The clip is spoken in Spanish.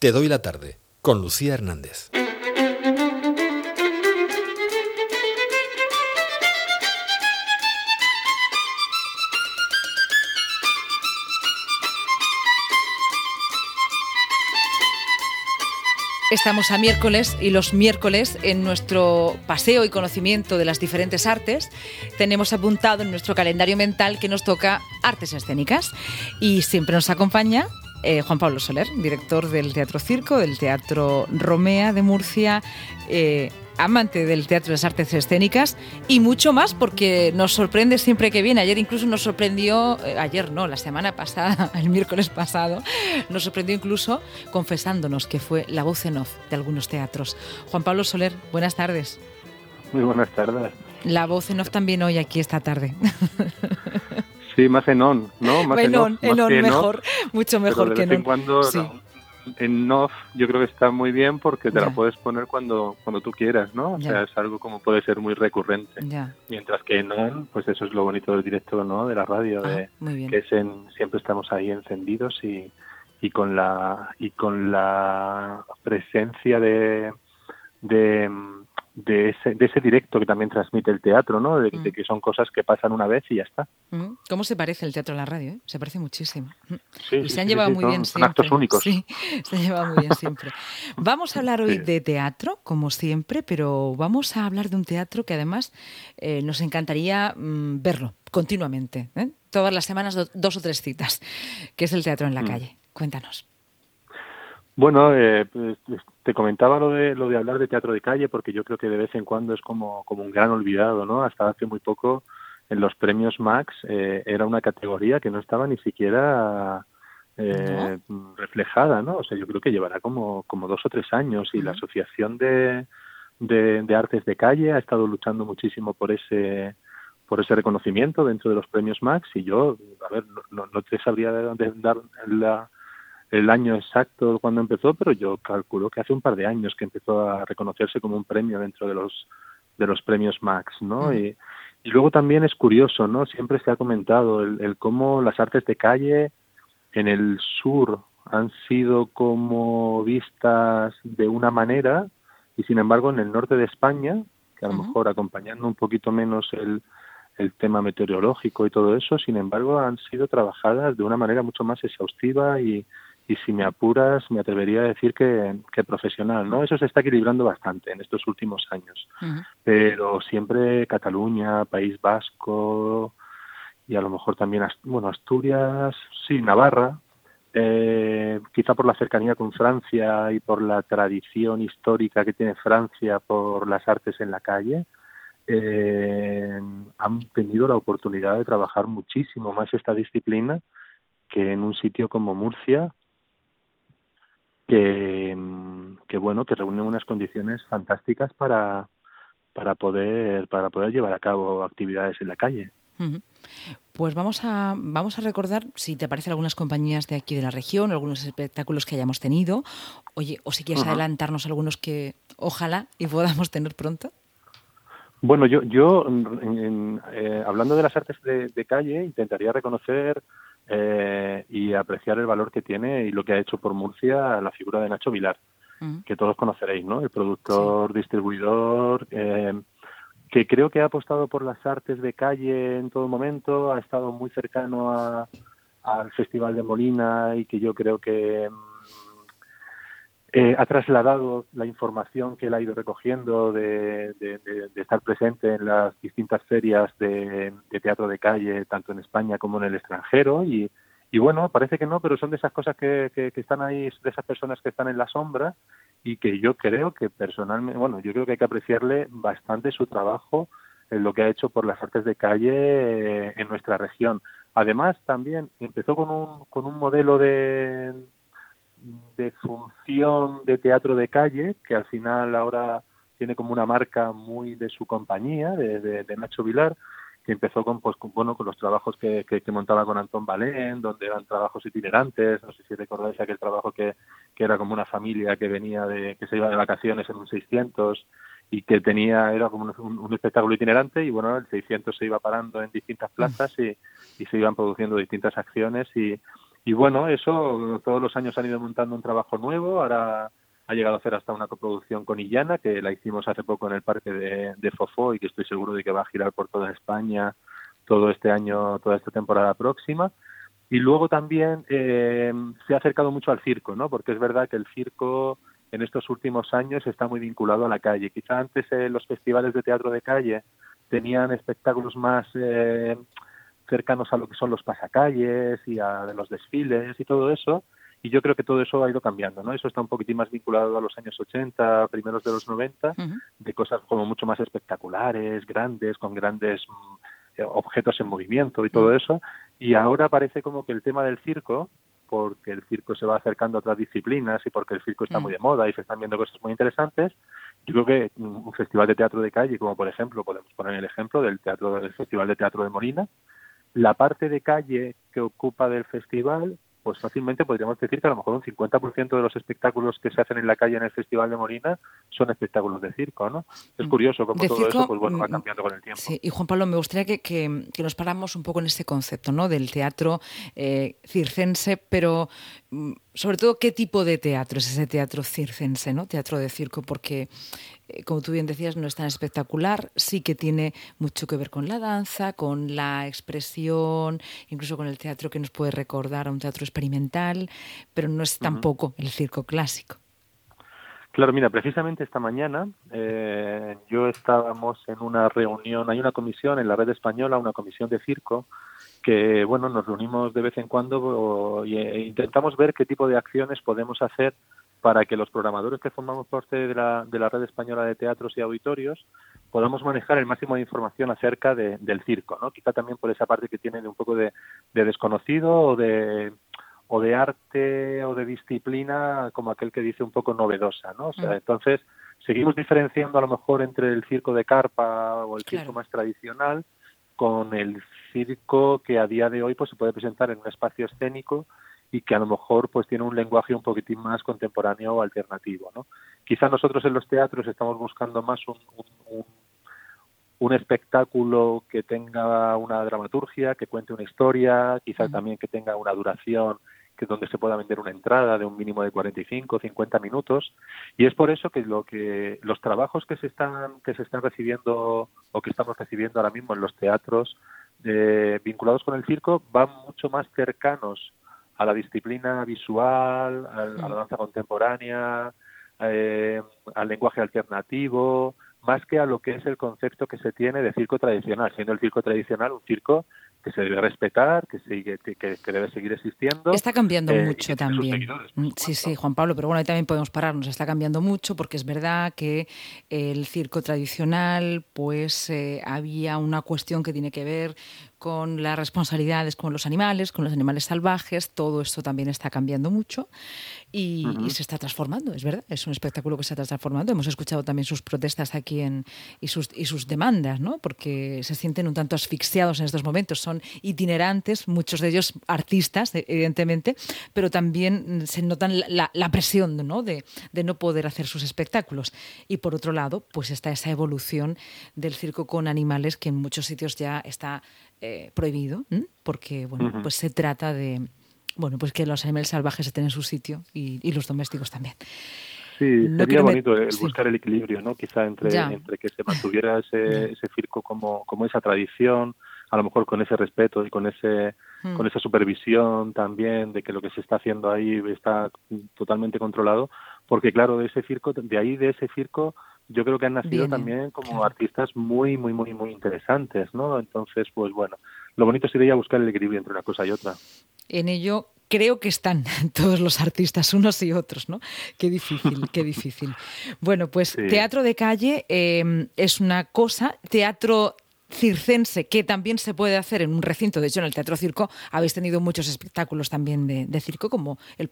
Te doy la tarde con Lucía Hernández. Estamos a miércoles y los miércoles en nuestro paseo y conocimiento de las diferentes artes tenemos apuntado en nuestro calendario mental que nos toca artes escénicas y siempre nos acompaña eh, Juan Pablo Soler, director del Teatro Circo, del Teatro Romea de Murcia, eh, amante del teatro de las artes escénicas y mucho más porque nos sorprende siempre que viene. Ayer incluso nos sorprendió, eh, ayer no, la semana pasada, el miércoles pasado, nos sorprendió incluso confesándonos que fue la voz en off de algunos teatros. Juan Pablo Soler, buenas tardes. Muy buenas tardes. La voz en off también hoy aquí esta tarde. Sí, más en on, ¿no? Más en on, en on, mejor, mucho mejor que en cuando en off yo creo que está muy bien porque te la puedes poner cuando cuando tú quieras, ¿no? O sea, es algo como puede ser muy recurrente. Mientras que en on, pues eso es lo bonito del directo, ¿no? De la radio, ah, de, que es en, siempre estamos ahí encendidos y, y con la y con la presencia de, de de ese, de ese directo que también transmite el teatro, ¿no? De, mm. que son cosas que pasan una vez y ya está. Mm. ¿Cómo se parece el teatro a la radio? Eh? Se parece muchísimo. Sí, y se han llevado muy bien son actos únicos. Sí, se han llevado muy bien siempre. Vamos a hablar hoy de teatro, como siempre, pero vamos a hablar de un teatro que además eh, nos encantaría mm, verlo continuamente. ¿eh? Todas las semanas dos o tres citas, que es el teatro en la calle. Cuéntanos. Bueno, eh, pues, te comentaba lo de lo de hablar de teatro de calle porque yo creo que de vez en cuando es como como un gran olvidado, ¿no? Hasta hace muy poco en los premios Max eh, era una categoría que no estaba ni siquiera eh, reflejada, ¿no? O sea, yo creo que llevará como como dos o tres años y la asociación de, de, artes de calle ha estado luchando muchísimo por ese por ese reconocimiento dentro de los premios Max y yo, a ver, no, no te sabría de dar la el año exacto cuando empezó, pero yo calculo que hace un par de años que empezó a reconocerse como un premio dentro de los de los premios Max, ¿no? Y, y, luego también es curioso, ¿no? Siempre se ha comentado el, el cómo las artes de calle en el sur han sido como vistas de una manera y sin embargo en el norte de España, que a lo mejor acompañando un poquito menos el, el tema meteorológico y todo eso, sin embargo han sido trabajadas de una manera mucho más exhaustiva y, y si me apuras, me atrevería a decir que, profesional, ¿no? Eso se está equilibrando bastante en estos últimos años. Pero siempre Cataluña, País Vasco y a lo mejor también, bueno, Asturias, sí, Navarra, eh, quizá por la cercanía con Francia y por la tradición histórica que tiene Francia por las artes en la calle, eh, han tenido la oportunidad de trabajar muchísimo más esta disciplina que en un sitio como Murcia que, bueno que reúnen unas condiciones fantásticas para para poder para poder llevar a cabo actividades en la calle. Pues vamos a, vamos a recordar, si te parece, algunas compañías de aquí de la región, algunos espectáculos que hayamos tenido. Oye, o si quieres adelantarnos algunos que ojalá y podamos tener pronto. Bueno, yo, yo eh, hablando de las artes de, calle, intentaría reconocer eh, y apreciar el valor que tiene y lo que ha hecho por Murcia la figura de Nacho Vilar, mm. que todos conoceréis, ¿no? El productor, distribuidor, eh, que creo que ha apostado por las artes de calle en todo momento, ha estado muy cercano al Festival de Molina y que yo creo que eh, ha trasladado la información que él ha ido recogiendo de, estar presente en las distintas ferias de, teatro de calle, tanto en España como en el extranjero. Y, bueno, parece que no, pero son de esas cosas que, están ahí, de esas personas que están en la sombra y que yo creo que personalmente, bueno, yo creo que hay que apreciarle bastante su trabajo en lo que ha hecho por las artes de calle eh, en nuestra región. Además, también empezó con un, con un modelo de de función de teatro de calle, que al final ahora tiene como una marca muy de su compañía, de, Nacho Vilar, que empezó con, pues, bueno, con los trabajos que, que, montaba con Antón Balén, donde eran trabajos itinerantes, no sé si recordáis aquel trabajo que, que era como una familia que venía de, que se iba de vacaciones en un 600 y que tenía, era como un, espectáculo itinerante. Y bueno, el 600 se iba parando en distintas plazas y, y se iban produciendo distintas acciones y, Y bueno, eso todos los años han ido montando un trabajo nuevo. Ahora ha llegado a hacer hasta una coproducción con Illana, que la hicimos hace poco en el parque de, de Fofó y que estoy seguro de que va a girar por toda España todo este año, toda esta temporada próxima. Y luego también eh, se ha acercado mucho al circo, ¿no? Porque es verdad que el circo en estos últimos años está muy vinculado a la calle. Quizá antes eh, los festivales de teatro de calle tenían espectáculos más eh, cercanos a lo que son los pasacalles y a los desfiles y todo eso. Y yo creo que todo eso ha ido cambiando, ¿no? Eso está un poquitín más vinculado a los años 80, primeros de los 90, de cosas como mucho más espectaculares, grandes, con grandes mm, objetos en movimiento y todo mm. eso. Y ahora parece como que el tema del circo, porque el circo se va acercando a otras disciplinas y porque el circo está mm. muy de moda y se están viendo cosas muy interesantes, yo creo que un festival de teatro de calle, como por ejemplo, podemos poner el ejemplo del teatro del Festival de Teatro de Molina, la parte de calle que ocupa del festival pues fácilmente podríamos decir que a lo mejor un 50% de los espectáculos que se hacen en la calle en el Festival de Molina son espectáculos de circo, ¿no? Es mm. curioso cómo todo eso pues, bueno, va mm, cambiando con el tiempo. Sí, y Juan Pablo, me gustaría que, que, nos paramos un poco en este concepto, ¿no? Del teatro eh, circense, pero mm, sobre todo qué tipo de teatro es ese teatro circense, ¿no? Teatro de circo, porque como tú bien decías, no es tan espectacular, sí que tiene mucho que ver con la danza, con la expresión, incluso con el teatro que nos puede recordar a un teatro experimental, pero no es tampoco el circo clásico. Claro, mira, precisamente esta mañana eh, yo estábamos en una reunión, hay una comisión en la red española, una comisión de circo, que bueno, nos reunimos de vez en cuando e intentamos ver qué tipo de acciones podemos hacer para que los programadores que formamos parte de la, de la red española de teatros y auditorios podamos manejar el máximo de información acerca del circo, ¿no? Quizá también por esa parte que tiene de un poco de, desconocido o de o de arte o de disciplina como aquel que dice un poco novedosa, ¿no? O sea, mm. entonces seguimos diferenciando a lo mejor entre el circo de carpa o el circo más tradicional con el circo que a día de hoy pues se puede presentar en un espacio escénico y que a lo mejor pues tiene un lenguaje un poquitín más contemporáneo o alternativo, ¿no? Quizá nosotros en los teatros estamos buscando más un, un, un, espectáculo que tenga una dramaturgia, que cuente una historia, quizá también que tenga una duración que donde se pueda vender una entrada de un mínimo de 45 o 50 minutos y es por eso que lo que los trabajos que se están que se están recibiendo o que estamos recibiendo ahora mismo en los teatros eh, vinculados con el circo van mucho más cercanos a la disciplina visual, a, la mm. danza contemporánea, eh, al lenguaje alternativo, más que a lo que es el concepto que se tiene de circo tradicional, siendo el circo tradicional un circo que se debe respetar, que, sigue, que, debe seguir existiendo. Está cambiando eh, mucho también. Mm, sí, sí, Juan Pablo, pero bueno, ahí también podemos pararnos. Está cambiando mucho porque es verdad que el circo tradicional, pues eh, había una cuestión que tiene que ver con las responsabilidades con los animales, con los animales salvajes, todo esto también está cambiando mucho y, se está transformando, es verdad, es un espectáculo que se está transformando. Hemos escuchado también sus protestas aquí en, y, sus, y sus demandas, ¿no? porque se sienten un tanto asfixiados en estos momentos, son itinerantes, muchos de ellos artistas, evidentemente, pero también se notan la, la presión ¿no? De, de no poder hacer sus espectáculos. Y por otro lado, pues está esa evolución del circo con animales que en muchos sitios ya está eh, prohibido, porque bueno, pues se trata de bueno, pues que los animales salvajes estén en su sitio y, los domésticos también. Sí, sería bonito el buscar el equilibrio, ¿no? Quizá entre, entre que se mantuviera ese, ese circo como, como esa tradición, a lo mejor con ese respeto y con ese hmm. con esa supervisión también de que lo que se está haciendo ahí está totalmente controlado, porque claro, de ese circo, de ahí de ese circo yo creo que han nacido también como artistas muy, muy, muy, muy interesantes, ¿no? Entonces, pues bueno, lo bonito sería buscar el equilibrio entre una cosa y otra. En ello creo que están todos los artistas, unos y otros, ¿no? Qué difícil, qué difícil. Bueno, pues teatro de calle eh, es una cosa, teatro circense que también se puede hacer en un recinto. De hecho, en el Teatro Circo habéis tenido muchos espectáculos también de, circo, como el